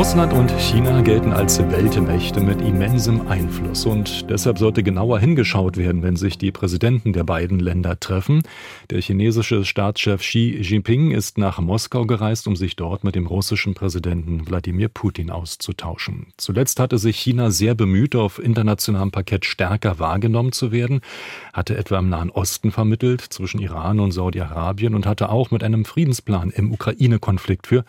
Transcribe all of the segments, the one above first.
Russland und China gelten als Weltmächte mit immensem Einfluss und deshalb sollte genauer hingeschaut werden, wenn sich die Präsidenten der beiden Länder treffen. Der chinesische Staatschef Xi Jinping ist nach Moskau gereist, um sich dort mit dem russischen Präsidenten Wladimir Putin auszutauschen. Zuletzt hatte sich China sehr bemüht, auf internationalem Parkett stärker wahrgenommen zu werden, hatte etwa im Nahen Osten vermittelt zwischen Iran und Saudi-Arabien und hatte auch mit einem Friedensplan im Ukraine-Konflikt für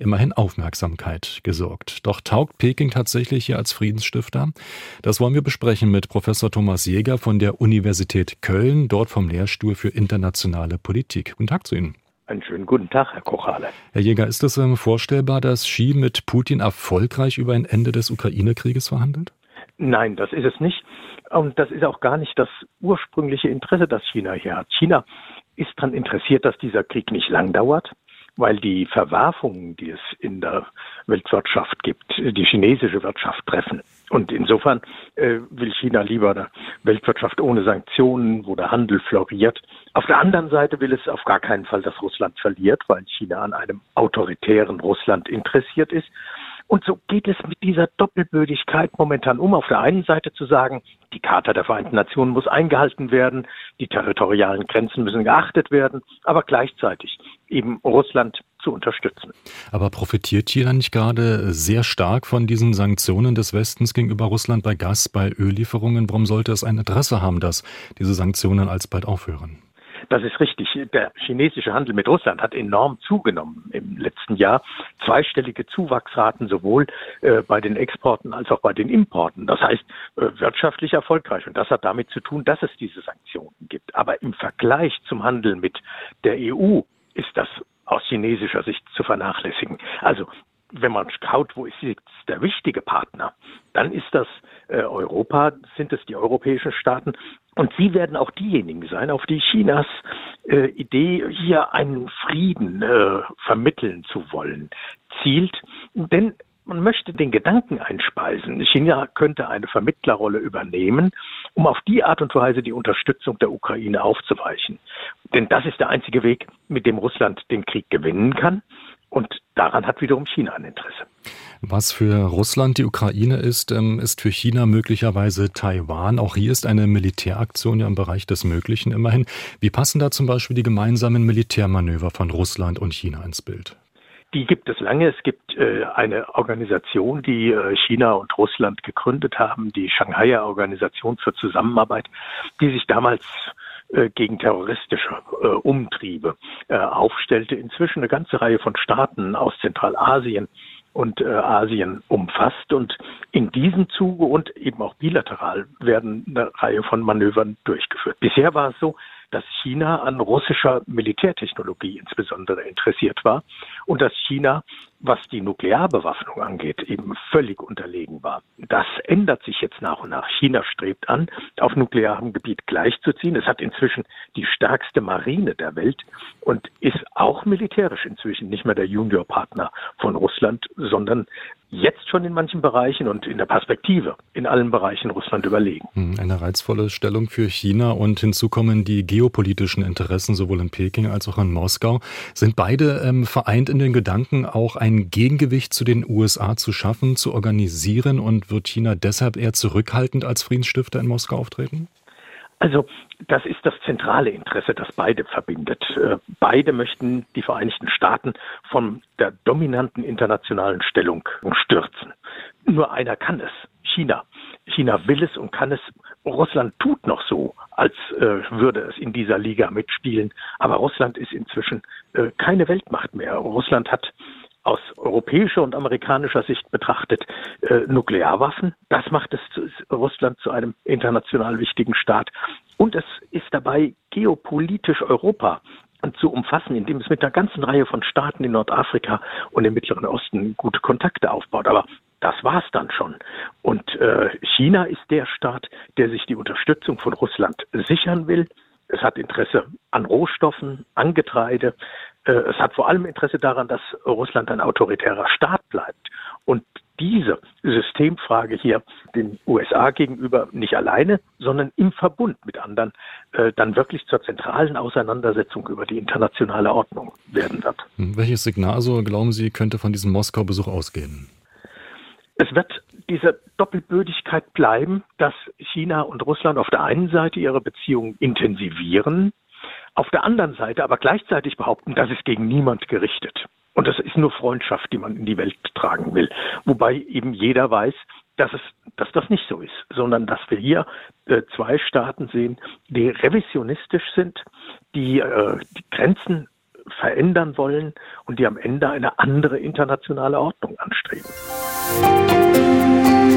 immerhin Aufmerksamkeit gesorgt. Doch taugt Peking tatsächlich hier als Friedensstifter? Das wollen wir besprechen mit Professor Thomas Jäger von der Universität Köln, dort vom Lehrstuhl für internationale Politik. Guten Tag zu Ihnen. Einen schönen guten Tag, Herr Kochale. Herr Jäger, ist es ähm, vorstellbar, dass Xi mit Putin erfolgreich über ein Ende des Ukraine-Krieges verhandelt? Nein, das ist es nicht. Und das ist auch gar nicht das ursprüngliche Interesse, das China hier hat. China ist daran interessiert, dass dieser Krieg nicht lang dauert weil die Verwerfungen, die es in der Weltwirtschaft gibt, die chinesische Wirtschaft treffen. Und insofern äh, will China lieber eine Weltwirtschaft ohne Sanktionen, wo der Handel floriert. Auf der anderen Seite will es auf gar keinen Fall, dass Russland verliert, weil China an einem autoritären Russland interessiert ist. Und so geht es mit dieser Doppelbödigkeit momentan um. Auf der einen Seite zu sagen, die Charta der Vereinten Nationen muss eingehalten werden, die territorialen Grenzen müssen geachtet werden, aber gleichzeitig eben Russland zu unterstützen. Aber profitiert China nicht gerade sehr stark von diesen Sanktionen des Westens gegenüber Russland bei Gas, bei Öllieferungen? Warum sollte es ein Interesse haben, dass diese Sanktionen alsbald aufhören? Das ist richtig. Der chinesische Handel mit Russland hat enorm zugenommen im letzten Jahr. Zweistellige Zuwachsraten sowohl äh, bei den Exporten als auch bei den Importen. Das heißt, äh, wirtschaftlich erfolgreich. Und das hat damit zu tun, dass es diese Sanktionen gibt. Aber im Vergleich zum Handel mit der EU ist das aus chinesischer Sicht zu vernachlässigen. Also wenn man schaut, wo ist jetzt der wichtige Partner, dann ist das äh, Europa, sind es die europäischen Staaten. Und sie werden auch diejenigen sein, auf die Chinas äh, Idee, hier einen Frieden äh, vermitteln zu wollen, zielt. Denn man möchte den Gedanken einspeisen, China könnte eine Vermittlerrolle übernehmen, um auf die Art und Weise die Unterstützung der Ukraine aufzuweichen. Denn das ist der einzige Weg, mit dem Russland den Krieg gewinnen kann. Und daran hat wiederum China ein Interesse. Was für Russland die Ukraine ist, ähm, ist für China möglicherweise Taiwan. Auch hier ist eine Militäraktion ja im Bereich des Möglichen immerhin. Wie passen da zum Beispiel die gemeinsamen Militärmanöver von Russland und China ins Bild? Die gibt es lange. Es gibt äh, eine Organisation, die äh, China und Russland gegründet haben, die Shanghaier Organisation für Zusammenarbeit, die sich damals gegen terroristische äh, Umtriebe äh, aufstellte, inzwischen eine ganze Reihe von Staaten aus Zentralasien und äh, Asien umfasst. Und in diesem Zuge und eben auch bilateral werden eine Reihe von Manövern durchgeführt. Bisher war es so, dass China an russischer Militärtechnologie insbesondere interessiert war und dass China, was die Nuklearbewaffnung angeht, eben völlig unterlegen war. Das ändert sich jetzt nach und nach. China strebt an, auf nuklearem Gebiet gleichzuziehen. Es hat inzwischen die stärkste Marine der Welt und ist auch militärisch inzwischen nicht mehr der Juniorpartner von Russland, sondern jetzt schon in manchen Bereichen und in der Perspektive in allen Bereichen Russland überlegen. Hm, eine reizvolle Stellung für China und hinzu kommen die geopolitischen Interessen sowohl in Peking als auch in Moskau. Sind beide ähm, vereint in den Gedanken, auch ein Gegengewicht zu den USA zu schaffen, zu organisieren und wird China deshalb eher zurückhaltend als Friedensstifter in Moskau auftreten? Also das ist das zentrale Interesse, das beide verbindet. Äh, beide möchten die Vereinigten Staaten von der dominanten internationalen Stellung stürzen. Nur einer kann es, China. China will es und kann es. Russland tut noch so, als äh, würde es in dieser Liga mitspielen. Aber Russland ist inzwischen äh, keine Weltmacht mehr. Russland hat aus europäischer und amerikanischer Sicht betrachtet äh, Nuklearwaffen. Das macht es zu, Russland zu einem international wichtigen Staat. Und es ist dabei geopolitisch Europa zu umfassen, indem es mit einer ganzen Reihe von Staaten in Nordafrika und im Mittleren Osten gute Kontakte aufbaut. Aber das war's dann schon. Und äh, China ist der Staat, der sich die Unterstützung von Russland sichern will. Es hat Interesse an Rohstoffen, an Getreide. Äh, es hat vor allem Interesse daran, dass Russland ein autoritärer Staat bleibt. Und diese Systemfrage hier den USA gegenüber nicht alleine, sondern im Verbund mit anderen äh, dann wirklich zur zentralen Auseinandersetzung über die internationale Ordnung werden wird. Hm, welches Signal, so glauben Sie, könnte von diesem Moskau-Besuch ausgehen? Es wird diese Doppelbödigkeit bleiben, dass China und Russland auf der einen Seite ihre Beziehungen intensivieren, auf der anderen Seite aber gleichzeitig behaupten, das ist gegen niemand gerichtet. Und das ist nur Freundschaft, die man in die Welt tragen will. Wobei eben jeder weiß, dass, es, dass das nicht so ist, sondern dass wir hier äh, zwei Staaten sehen, die revisionistisch sind, die äh, die Grenzen verändern wollen und die am Ende eine andere internationale Ordnung anstreben. Musik